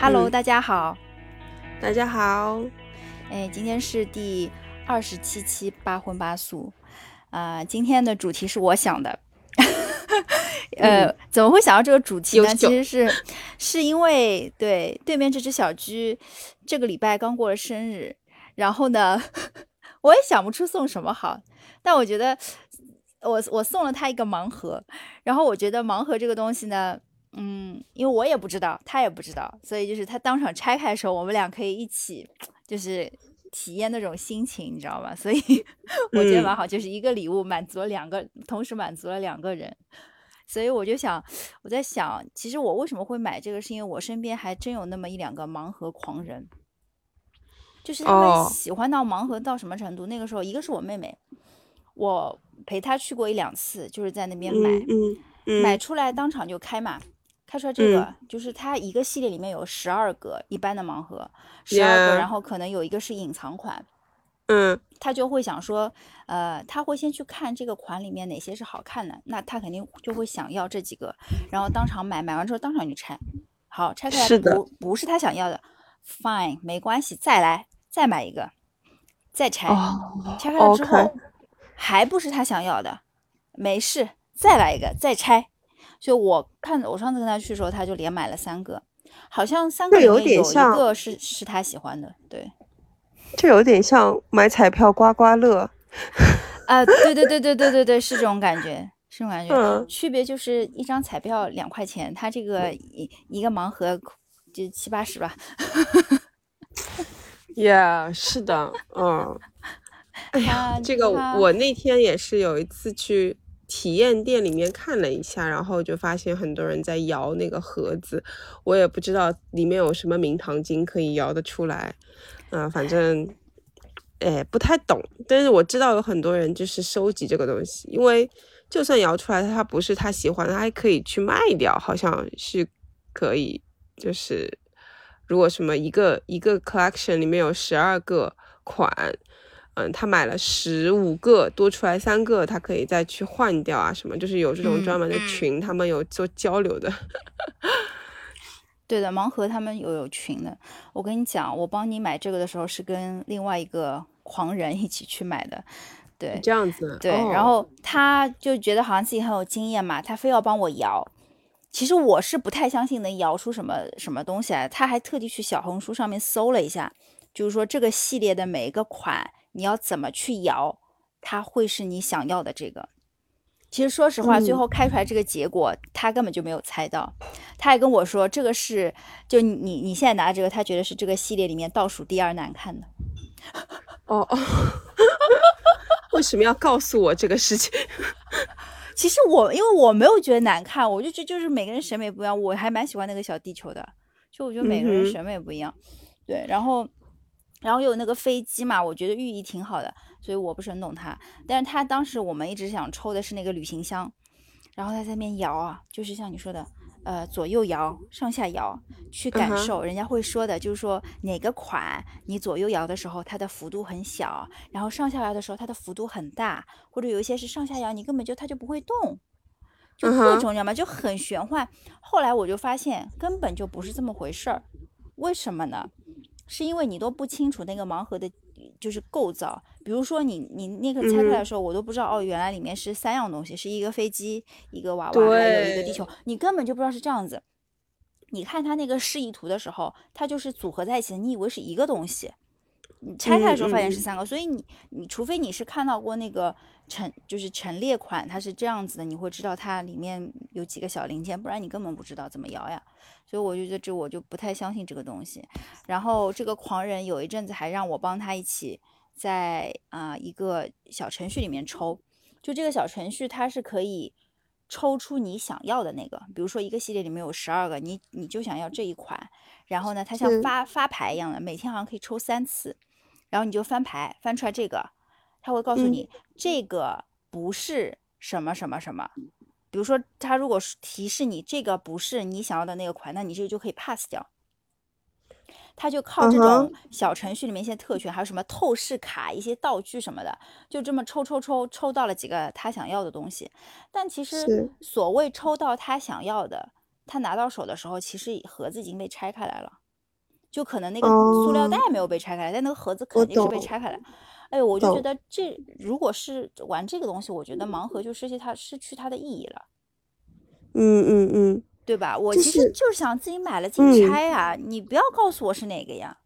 Hello，嗯。大家好。大家好，哎，今天是第二十七期八荤八素，啊、今天的主题是我想的。呃，怎么会想到这个主题呢？其实是是因为对对面这只小居这个礼拜刚过了生日，然后呢，我也想不出送什么好，但我觉得我我送了他一个盲盒，然后我觉得盲盒这个东西呢，嗯，因为我也不知道，他也不知道，所以就是他当场拆开的时候，我们俩可以一起就是体验那种心情，你知道吗？所以 我觉得嗯蛮好，就是一个礼物满足了两个，同时满足了两个人。所以我就想，我在想，其实我为什么会买这个，是因为我身边还真有那么一两个盲盒狂人，就是他们哦喜欢到盲盒到什么程度？那个时候，一个是我妹妹，我陪她去过一两次，就是在那边买，嗯嗯嗯，买出来当场就开嘛，开出来这个、嗯就是他一个系列里面有十二个一般的盲盒，十二个然后可能有一个是隐藏款，嗯。他就会想说，呃，他会先去看这个款里面哪些是好看的，那他肯定就会想要这几个，然后当场买，买完之后当场就拆，好拆开来是不不是他想要的，fine 没关系，再来再买一个，再拆，哦拆开了之后还不是他想要的，没事，再来一个，再拆。所以我看我上次跟他去的时候，他就连买了三个，好像三个有里面有一个是是他喜欢的，对。这有点像买彩票刮刮乐，啊，对对对对对对对，是这种感觉，是这种感觉。嗯区别就是一张彩票两块钱，他这个一一个盲盒就七八十吧。，Yeah，是的，嗯，哎呀，这个我那天也是有一次去体验店里面看了一下，然后就发现很多人在摇那个盒子，我也不知道里面有什么名堂金可以摇得出来，嗯、反正。哎，不太懂，但是我知道有很多人就是收集这个东西，因为就算摇出来它不是他喜欢的，他还可以去卖掉，好像是可以，就是如果什么一个一个 collection 里面有十二个款，嗯，他买了十五个，多出来三个，他可以再去换掉啊，什么，就是有这种嗯专门的嗯群，他们有做交流的。对的，盲盒他们有有群的。我跟你讲，我帮你买这个的时候是跟另外一个狂人一起去买的，对。这样子，对，哦然后他就觉得好像自己很有经验嘛，他非要帮我摇。其实我是不太相信能摇出什么什么东西来，他还特地去小红书上面搜了一下，就是说这个系列的每一个款你要怎么去摇，它会是你想要的这个。其实说实话，最嗯后开出来这个结果，他根本就没有猜到。他还跟我说，这个是就你你你现在拿的这个，他觉得是这个系列里面倒数第二难看的。哦哦，为什么要告诉我这个事情？其实我因为我没有觉得难看，我就觉得就是每个人审美不一样，我还蛮喜欢那个小地球的，就我觉得每个人审美不一样，对，然后然后有那个飞机嘛，我觉得寓意挺好的，所以我不是很懂它，但是它当时我们一直想抽的是那个旅行箱，然后它在那边摇啊，就是像你说的，呃，左右摇，上下摇，去感受，人家会说的，就是说哪个款你左右摇的时候，它的幅度很小，然后上下摇的时候它的幅度很大，或者有一些是上下摇，你根本就它就不会动，就各种你知道吗？就很玄幻。后来我就发现根本就不是这么回事儿，为什么呢？是因为你都不清楚那个盲盒的，就是构造。比如说你你那个拆开来的时候，我都不知道哦，原来里面是三样东西，是一个飞机，一个娃娃，还有一个地球，你根本就不知道是这样子。你看它那个示意图的时候，它就是组合在一起的，你以为是一个东西，你拆开的时候发现是三个，所以你你除非你是看到过那个陈就是陈列款，它是这样子的，你会知道它里面有几个小零件，不然你根本不知道怎么摇呀。所以我就觉得这我就不太相信这个东西。然后这个狂人有一阵子还让我帮他一起在啊、一个小程序里面抽，就这个小程序它是可以抽出你想要的那个，比如说一个系列里面有十二个，你你就想要这一款，然后呢，它像发发牌一样的，每天好像可以抽三次，然后你就翻牌，翻出来这个，他会告诉嗯你、这个不是什么什么什么。比如说，他如果是提示你这个不是你想要的那个款，那你这个就可以 pass 掉。他就靠这种小程序里面一些特权，还有什么透视卡、一些道具什么的，就这么抽抽抽抽到了几个他想要的东西。但其实所谓抽到他想要的，他拿到手的时候，其实盒子已经被拆开来了。就可能那个塑料哦袋没有被拆开来，但那个盒子肯定是被拆开来。哎呦，我就觉得这如果是玩这个东西，我觉得盲盒就失去它失去它的意义了。嗯嗯嗯，对吧？我其实就是想自己买了自己嗯拆呀、你不要告诉我是哪个呀。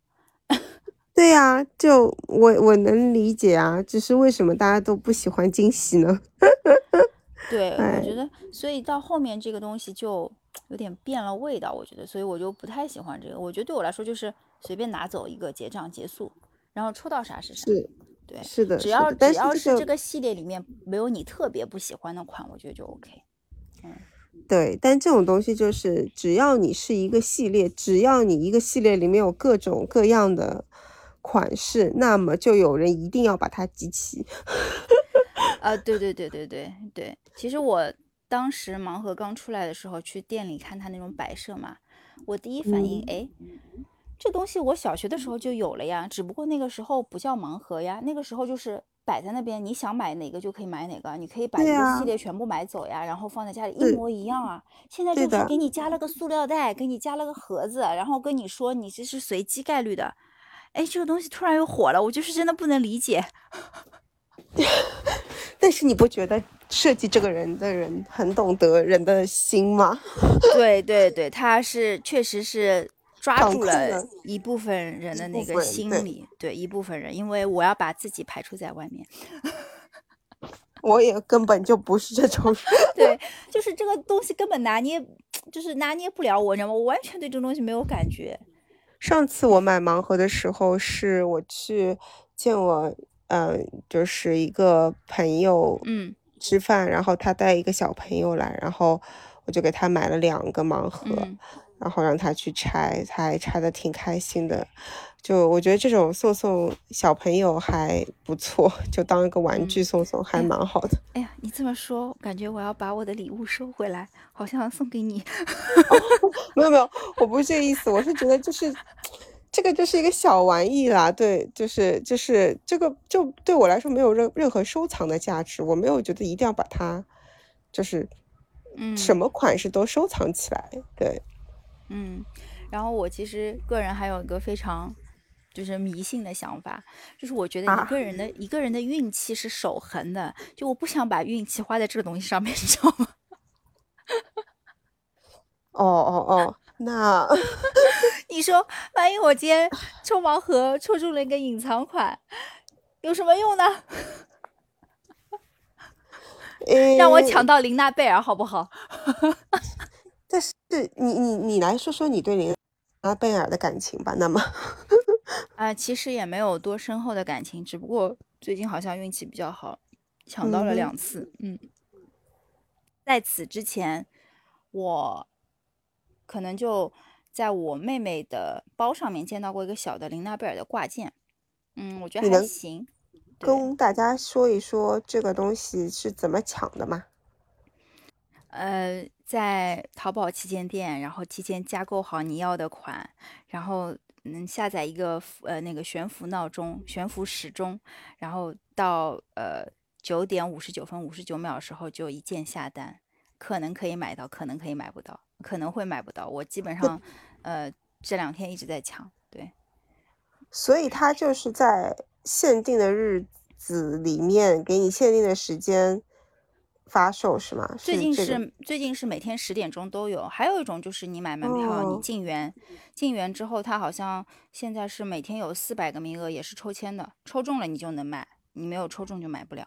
对呀、就我我能理解啊，只是为什么大家都不喜欢惊喜呢？对，我哎觉得，所以到后面这个东西就有点变了味道，我觉得，所以我就不太喜欢这个。我觉得对我来说就是随便拿走一个结账结束，然后抽到啥是啥。是对，是的，只要只要是这个系列里面没有你特别不喜欢的款，我觉得就 OK。嗯对，但这种东西就是，只要你是一个系列，只要你一个系列里面有各种各样的款式，那么就有人一定要把它集齐。啊，对对对对对对，其实我当时盲盒刚出来的时候，去店里看它那种摆设嘛，我第一反应，嗯哎，这东西我小学的时候就有了呀，只不过那个时候不叫盲盒呀，那个时候就是摆在那边，你想买哪个就可以买哪个，你可以把一个系列全部买走呀，然后放在家里一模一样啊。现在就是给你加了个塑料袋，给你加了个盒子，然后跟你说你这是随机概率的。哎，这个东西突然又火了，我就是真的不能理解。但是你不觉得设计这个人的人很懂得人的心吗？对对对，他是确实是抓住了了一部分人的那个心理，对一部分人，因为我要把自己排除在外面。我也根本就不是这种人。对，就是这个东西根本拿捏，就是拿捏不了我，你知道吗？我完全对这个东西没有感觉。上次我买盲盒的时候，是我去见我，呃，就是一个朋友嗯吃饭，然后他带一个小朋友来，然后我就给他买了两个盲盒，嗯，然后让他去拆，他还拆的挺开心的。就我觉得这种送送小朋友还不错，就当一个玩具送送还蛮好的。哎呀，你这么说，感觉我要把我的礼物收回来，好像送给你。没有没有，我不是这个意思，我是觉得就是这个就是一个小玩意啦，对，就是就是这个就对我来说没有任任何收藏的价值，我没有觉得一定要把它就是嗯，什么款式都收藏起来，对，嗯，然后我其实个人还有一个非常就是迷信的想法，就是我觉得一啊个人的、一个人的运气是守恒的，就我不想把运气花在这个东西上面，你知道吗？哦哦哦，那你说，万一我今天抽盲盒抽中了一个隐藏款，有什么用呢？让我抢到琳娜贝尔好不好？但是你你你来说说你对琳娜贝尔的感情吧，那么啊、其实也没有多深厚的感情，只不过最近好像运气比较好，抢到了两次。嗯，在此之前，我可能就在我妹妹的包上面见到过一个小的琳娜贝尔的挂件。嗯，我觉得还行。对跟大家说一说这个东西是怎么抢的吗？呃，在淘宝旗舰店，然后提前加购好你要的款，然后嗯下载一个呃那个悬浮闹钟、悬浮时钟，然后到呃九点五十九分五十九秒的时候就一键下单，可能可以买到，可能可以买不到，可能会买不到。我基本上呃这两天一直在抢，对，所以它就是在限定的日子里面给你限定的时间发售是吗？最近这个是最近是每天十点钟都有，还有一种就是你买门票，你哦进园，进园之后，它好像现在是每天有四百个名额，也是抽签的，抽中了你就能买，你没有抽中就买不了。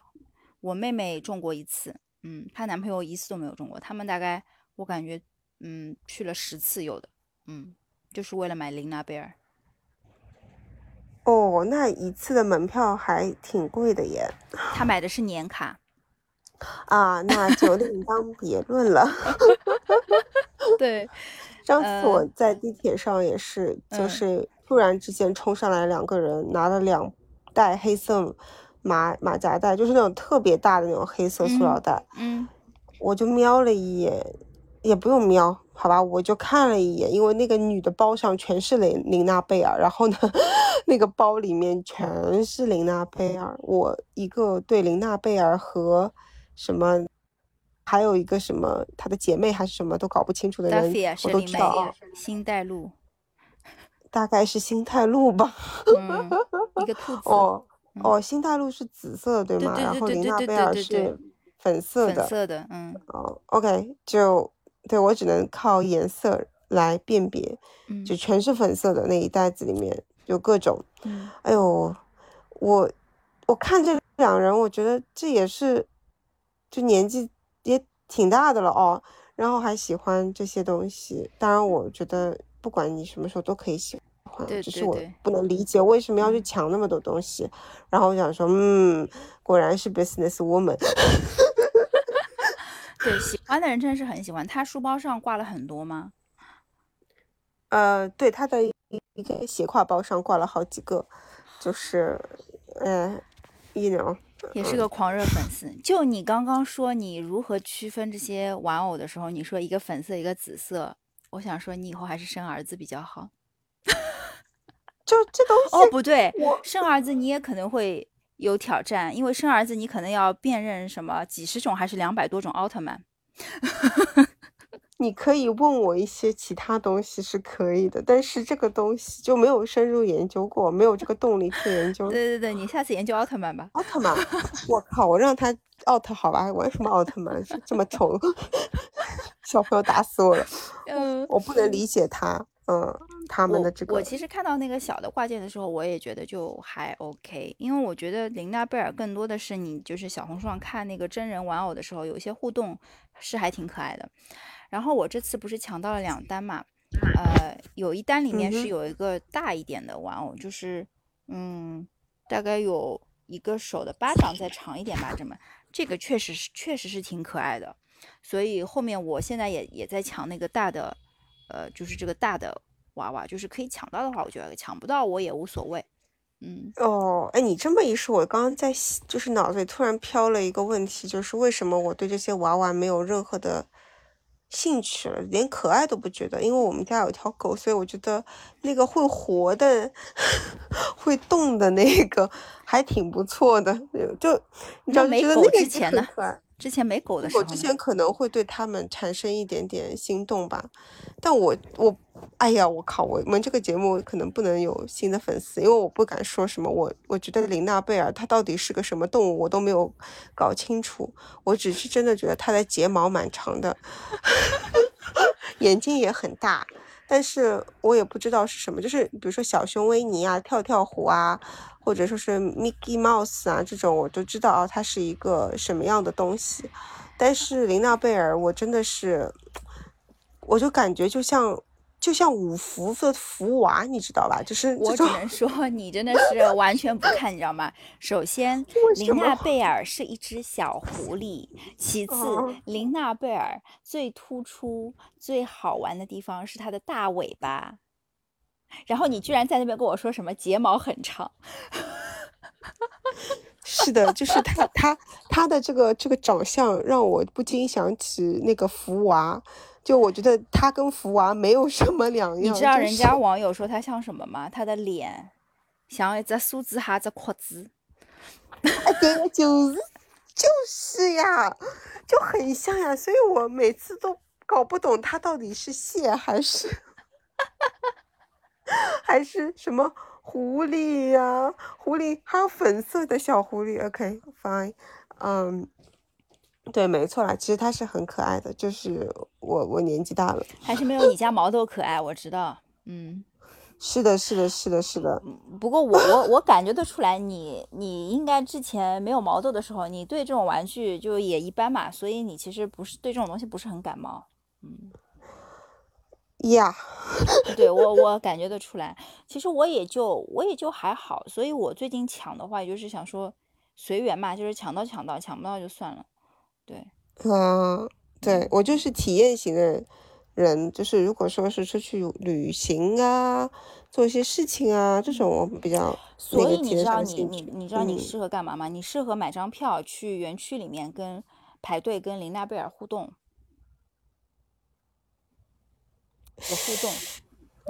我妹妹中过一次，嗯，她男朋友一次都没有中过，他们大概我感觉，嗯，去了十次有的，嗯，就是为了买琳娜贝尔。哦，那一次的门票还挺贵的耶。他买的是年卡，啊，那就另当别论了。对，上次我呃在地铁上也是，就嗯是突然之间冲上来两个人，拿了两袋黑色马马甲袋，就是那种特别大的那种黑色塑料嗯袋。嗯我就瞄了一眼，也不用瞄，好吧，我就看了一眼，因为那个女的包上全是琳琳娜贝尔，然后呢，那个包里面全是琳娜贝尔。我一个对琳娜贝尔和什么，还有一个什么她的姐妹还是什么都搞不清楚的人我都知道啊。新带路，大概是星黛露吧。嗯，一个兔子。哦嗯哦，星黛露是紫色对吗？对对然后对对对林娜贝尔是粉色的。粉色的，嗯哦，OK，就对我只能靠颜色来辨别，嗯就全是粉色的那一袋子里面有各种。嗯，哎呦，我我看这两人，我觉得这也是，就年纪也挺大的了哦，然后还喜欢这些东西。当然，我觉得不管你什么时候都可以喜欢，对只是我不能理解为什么要去嗯抢那么多东西。然后我想说，嗯，果然是 business woman。对，喜欢的人真的是很喜欢。他书包上挂了很多吗？呃，对，他的一一个斜挎包上挂了好几个，就是，呃，you know，也是个狂热粉丝。就你刚刚说你如何区分这些玩偶的时候，你说一个粉色，一个紫色，我想说你以后还是生儿子比较好。就这东西，哦，不对我，生儿子你也可能会有挑战，因为生儿子你可能要辨认什么几十种还是两百多种奥特曼。你可以问我一些其他东西是可以的，但是这个东西就没有深入研究过，没有这个动力去研究。对对对，你下次研究奥特曼吧。奥特曼，我靠，我让他奥特好吧，玩什么奥特曼这么丑，小朋友打死我了，嗯，我不能理解他，嗯，他们的这个我其实看到那个小的挂件的时候，我也觉得就还 OK，因为我觉得琳娜贝尔更多的是你就是小红书上看那个真人玩偶的时候，有一些互动是还挺可爱的。然后我这次不是抢到了两单嘛，呃，有一单里面是有一个大一点的玩偶，就是嗯，大概有一个手的巴掌再长一点吧，这么这个确实是确实是挺可爱的。所以后面我现在也也在抢那个大的，呃，就是这个大的娃娃，就是可以抢到的话，我就要抢不到我也无所谓。嗯，哦，哎，你这么一说，我刚刚在就是脑子里突然飘了一个问题，就是为什么我对这些娃娃没有任何的兴趣了，连可爱都不觉得？因为我们家有条狗，所以我觉得那个会活的、会动的那个还挺不错的。就你知道，没狗觉得那个也之前呢很可爱。之前没狗的时候，我之前可能会对他们产生一点点心动吧，但我我，哎呀，我靠，我们这个节目可能不能有新的粉丝，因为我不敢说什么。我我觉得林娜贝尔她到底是个什么动物，我都没有搞清楚。我只是真的觉得她的睫毛蛮长的，眼睛也很大，但是我也不知道是什么，就是比如说小熊维尼啊、跳跳虎啊，或者说是 Mickey Mouse 啊这种，我都知道啊，它是一个什么样的东西。但是琳娜贝尔，我真的是，我就感觉就像就像五福的福娃，你知道吧？就是我只能说 你真的是完全不看，你知道吗？首先，琳娜贝尔是一只小狐狸；其次哦，琳娜贝尔最突出、最好玩的地方是它的大尾巴。然后你居然在那边跟我说什么睫毛很长，是的，就是他他他的这个这个长相让我不禁想起那个福娃，就我觉得他跟福娃没有什么两样。你知道人家网友说他像什么吗？他的脸像一只梳子哈只壳子。哎，对，就是就是呀，就很像呀，所以我每次都搞不懂他到底是蟹还是还是什么狐狸呀、狐狸还有粉色的小狐狸。OK，fine，、嗯，对，没错啦，其实它是很可爱的，就是我我年纪大了。还是没有你家毛豆可爱，我知道。嗯，是的，是的，是的，是的。不过我我我感觉得出来你，你应该之前没有毛豆的时候，你对这种玩具就也一般嘛，所以你其实不是对这种东西不是很感冒。嗯，呀、对我我感觉得出来，其实我也就我也就还好，所以我最近抢的话，也就是想说随缘嘛，就是抢到抢到，抢不到就算了。对，嗯，对，我就是体验型的人，就是如果说是出去旅行啊，做一些事情啊，这种我比较所以你知道你。你你知道你嗯，适合干嘛吗？你适合买张票去园区里面跟排队跟琳娜贝尔互动，有互动，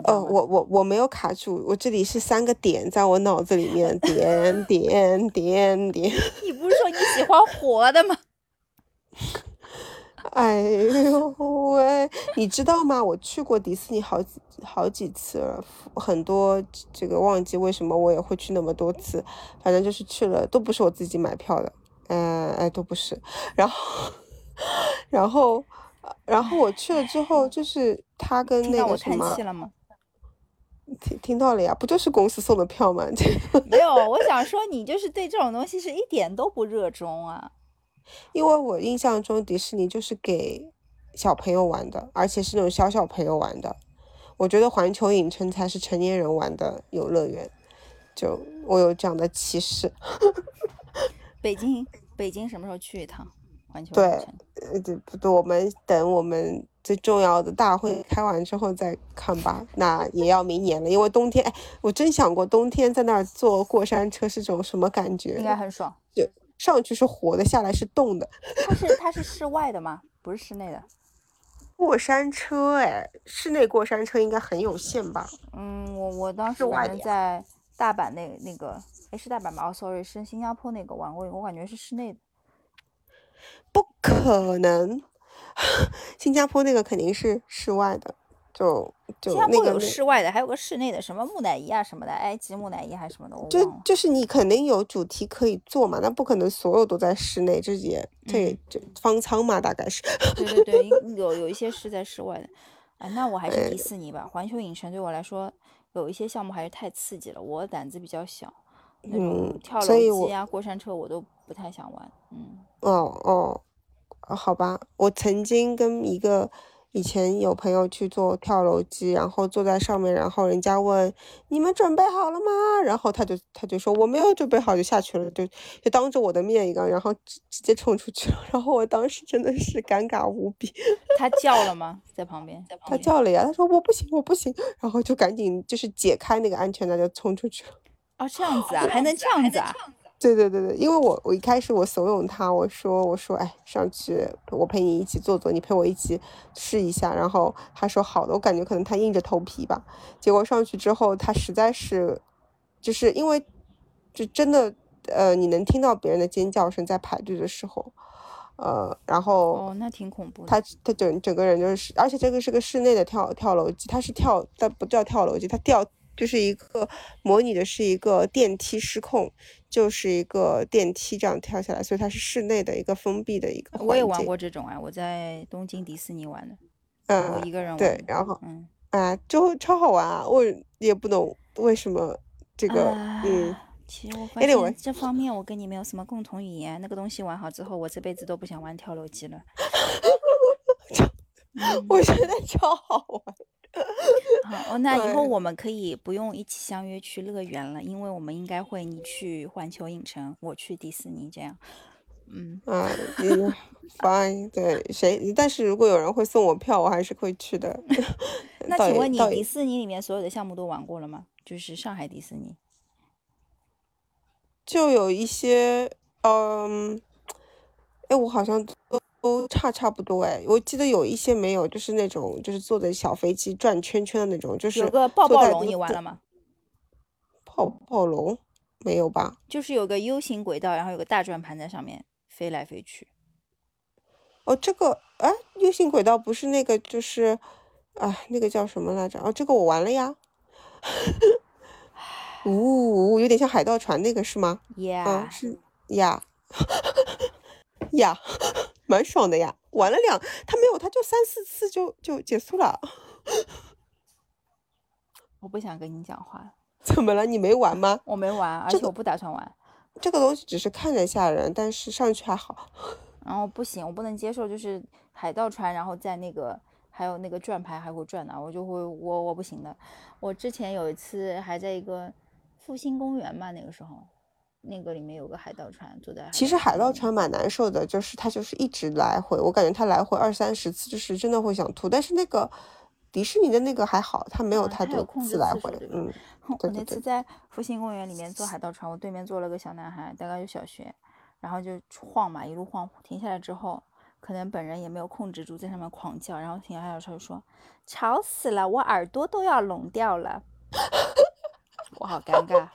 哦，我我我没有卡住，我这里是三个点在我脑子里面，点点点点。你不是说你喜欢活的吗？哎呦喂，你知道吗？我去过迪士尼好几好几次了，很多这个忘记为什么我也会去那么多次，反正就是去了，都不是我自己买票的，嗯哎都不是。然后 然后然后我去了之后，就是他跟那个什么，听听到了呀，不就是公司送的票吗？没有，我想说你就是对这种东西是一点都不热衷啊。因为我印象中迪士尼就是给小朋友玩的，而且是那种小小朋友玩的。我觉得环球影城才是成年人玩的游乐园。就我有这样的歧视。北京，北京什么时候去一趟环球影城？对，不对，我们等我们最重要的大会开完之后再看吧。那也要明年了，因为冬天，哎，我真想过冬天在那儿坐过山车是种什么感觉？应该很爽。就。上去是活的，下来是冻的。它是它是室外的吗？不是室内的。过山车，哎，室内过山车应该很有限吧？嗯，我我当时反正在大阪那那个，哎，是大阪吧？哦，sorry，是新加坡那个玩过，我感觉是室内的。不可能，新加坡那个肯定是室外的。就就那个有室外的，还有个室内的，什么木乃伊啊什么的，埃及木乃伊还是什么的，就就是你肯定有主题可以做嘛，那不可能所有都在室内，这也这这方舱嘛，大概是。对对对，有有一些是在室外的。哎，那我还是迪士尼吧，环球影城对我来说有一些项目还是太刺激了，我胆子比较小，那种跳楼机啊、过山车我都不太想玩。嗯。哦哦，好吧，我曾经跟一个。以前有朋友去做跳楼机，然后坐在上面，然后人家问你们准备好了吗？然后他就他就说我没有准备好就下去了，就就当着我的面一个，然后直直接冲出去了。然后我当时真的是尴尬无比。他叫了吗？在旁边？他叫了呀，他说我不行，我不行，然后就赶紧就是解开那个安全带就冲出去了。哦，这样子啊，还能这样子啊？对对对对，因为我我一开始我怂恿他，我说我说哎上去我陪你一起坐坐，你陪我一起试一下，然后他说好的，我感觉可能他硬着头皮吧，结果上去之后他实在是，就是因为就真的呃你能听到别人的尖叫声在排队的时候，呃然后哦那挺恐怖，他他整整个人就是，而且这个是个室内的跳跳楼机，他是跳但不叫跳楼机，他跳。就是一个模拟的是一个电梯失控，就是一个电梯这样跳下来，所以它是室内的一个封闭的一个。我也玩过这种啊，我在东京迪士尼玩的，嗯，我一个人玩。对，然后嗯啊，就超好玩啊！我也不懂为什么这个嗯。其实我发现这方面我跟你没有什么共同语言。那个东西玩好之后，我这辈子都不想玩跳楼机了。我觉得超好玩。好，那以后我们可以不用一起相约去乐园了，因为我们应该会你去环球影城，我去迪士尼这样。嗯啊，fine，对，谁？但是如果有人会送我票，我还是会去的。那请问你迪士尼里面所有的项目都玩过了吗？就是上海迪士尼，就有一些，嗯，哎，我好像都。都差差不多哎，我记得有一些没有，就是那种就是坐的小飞机转圈圈的那种，就是有个抱抱龙，你玩了吗？抱抱龙没有吧？就是有个 U 型轨道，然后有个大转盘在上面飞来飞去。哦，这个哎，U 型轨道不是那个，就是啊，那个叫什么来着？哦，这个我玩了呀。呜，有点像海盗船那个是吗？Yeah，是呀。呀，蛮爽的呀！玩了两，他没有，他就三四次就就结束了。我不想跟你讲话。怎么了？你没玩吗？我没玩，而且我不打算玩。这个东西只是看着吓人，但是上去还好。然后不行，我不能接受，就是海盗船，然后在那个还有那个转盘还会转呢，我就会我我不行的。我之前有一次还在一个复兴公园嘛，那个时候。那个里面有个海盗船，坐在。其实海盗船蛮难受的，就是它就是一直来回，我感觉它来回二三十次，就是真的会想吐。但是那个迪士尼的那个还好，它没有太多次来回。嗯，我那次在复兴公园里面坐海盗船，我对面坐了个小男孩，大概就小学，然后就晃嘛，一路晃，停下来之后，可能本人也没有控制住，在上面狂叫，然后停下来的时候说：“吵死了，我耳朵都要聋掉了。” 我好尴尬。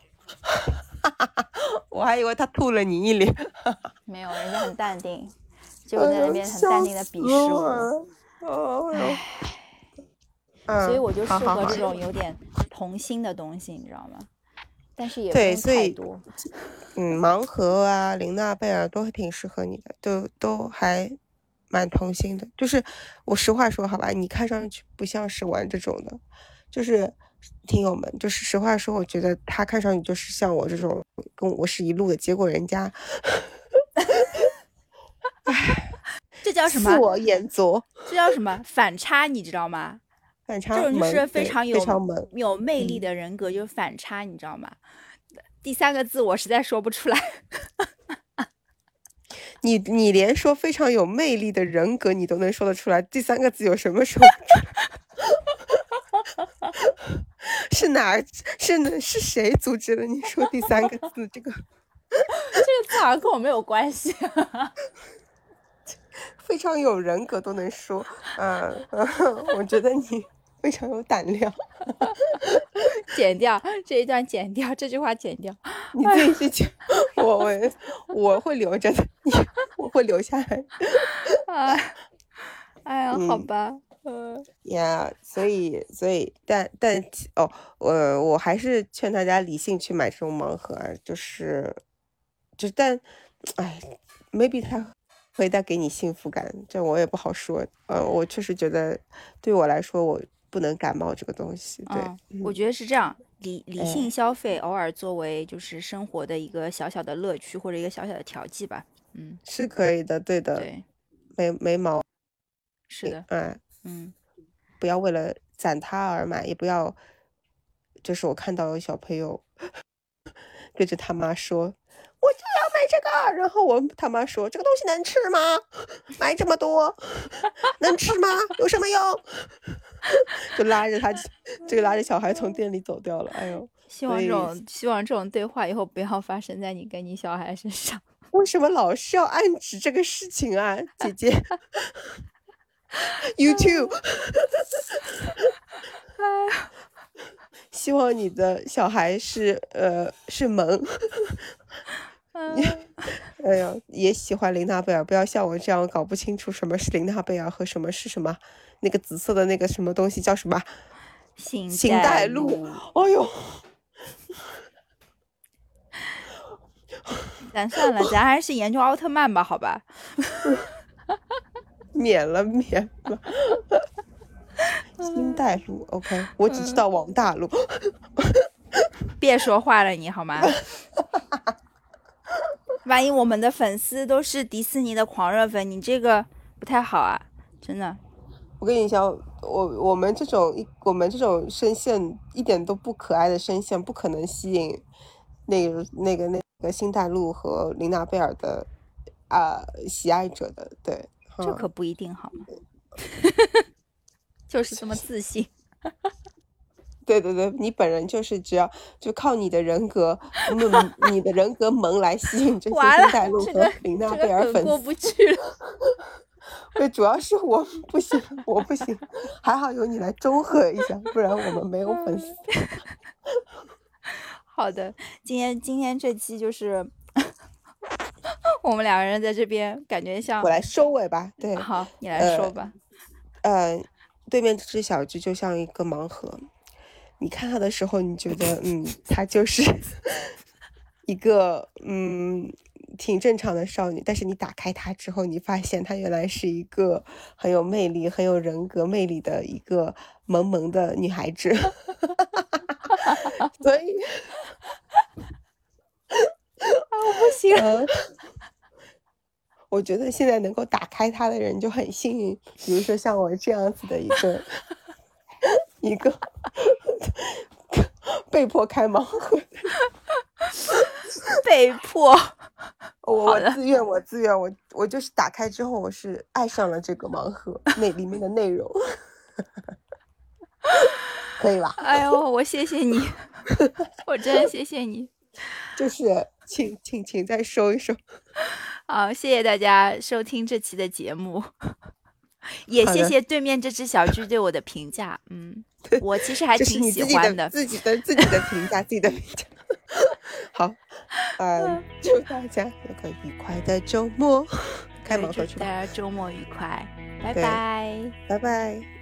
我还以为他吐了你一脸，没有，人家很淡定。结果在那边很淡定的鄙视我。哦哟。所以我就适合这种嗯有点童心的东西，你知道吗？但是也不对，用所以太多。嗯，盲盒啊，玲娜贝尔都挺适合你的，都都还蛮童心的。就是我实话说好吧，你看上去不像是玩这种的，就是听友们，就是实话说，我觉得他看上去就是像我这种跟我是一路的，结果人家 这叫什么自？我眼拙，这叫什么反差？你知道吗？反差这种就是非常有非常萌。有魅力嗯的人格，就是反差，你知道吗？第三个字我实在说不出来。你你连说非常有魅力的人格你都能说得出来，第三个字有什么说不出来？是哪儿？是哪是谁阻止了你说第三个字？这个这个字好像跟我没有关系。非常有人格都能说，嗯、我觉得你非常有胆量，剪掉这一段，剪掉这句话，剪掉。你自己去讲，我我我会留着的，你我会留下来。啊，哎呀，好嗯吧，呃，呀所以所以，但但哦，我我还是劝大家理性去买这种盲盒啊，就是，就但，哎，maybe 它会带给你幸福感，这我也不好说。呃，我确实觉得对我来说，我不能感冒这个东西。对，嗯，我觉得是这样，理理哎性消费，偶尔作为就是生活的一个小小的乐趣或者一个小小的调剂吧。嗯，是可以的，对的，对，没没毛是的，病。哎，嗯，不要为了攒它而买，也不要，就是我看到有小朋友跟着他妈说。我就要买这个，然后我他妈说这个东西能吃吗？买这么多，能吃吗？有什么用？就拉着他，这个拉着小孩从店里走掉了。哎呦，希望这种希望这种对话以后不要发生在你跟你小孩身上。为什么老是要暗指这个事情啊，姐姐 YouTube，希望你的小孩是呃是萌。嗯，哎呀，也喜欢琳娜贝尔，不要像我这样搞不清楚什么是琳娜贝尔和什么是什么那个紫色的那个什么东西叫什么？醒醒带路路，哎呦，咱算了，咱还是研究奥特曼吧，好吧？免了免了。新带 路，OK，我只知道王大陆。别说话了，你好吗？万一我们的粉丝都是迪士尼的狂热粉，你这个不太好啊，真的。我跟你讲，我我们这种一我们这种声线一点都不可爱的声线，不可能吸引那个那个那个新大陆和琳娜贝尔的啊、喜爱者的，对，嗯这可不一定好吗？就是这么自信。对对对，你本人就是只要就靠你的人格，嗯，你的人格萌来吸引这些完了新带路和这个琳娜贝尔粉个过丝。不去了。对，主要是我不行，我不行，还好有你来中和一下，不然我们没有粉丝。好的，今天今天这期就是我们两个人在这边，感觉像我来收尾吧，对，好，你来说吧。呃，对面这只小猪就像一个盲盒，你看它的时候，你觉得嗯，它就是 一个嗯挺正常的少女，但是你打开它之后，你发现它原来是一个很有魅力、很有人格魅力的一个萌萌的女孩子，所以 啊，我不行，呃，我觉得现在能够打开它的人就很幸运，比如说像我这样子的一个 一个被迫开盲盒，被迫。我我自愿，我自愿，我我就是打开之后，我是爱上了这个盲盒那里面的内容，可以吧？哎呦，我谢谢你，我真谢谢你。就是请请请再收一收，好，谢谢大家收听这期的节目，也谢谢对面这只小猪对我的评价。嗯，我其实还挺喜欢的自己的自己的评价，自己的评价。好，呃，祝大家有个愉快的周末，开盲盒去大，家周末愉快，拜拜。拜拜。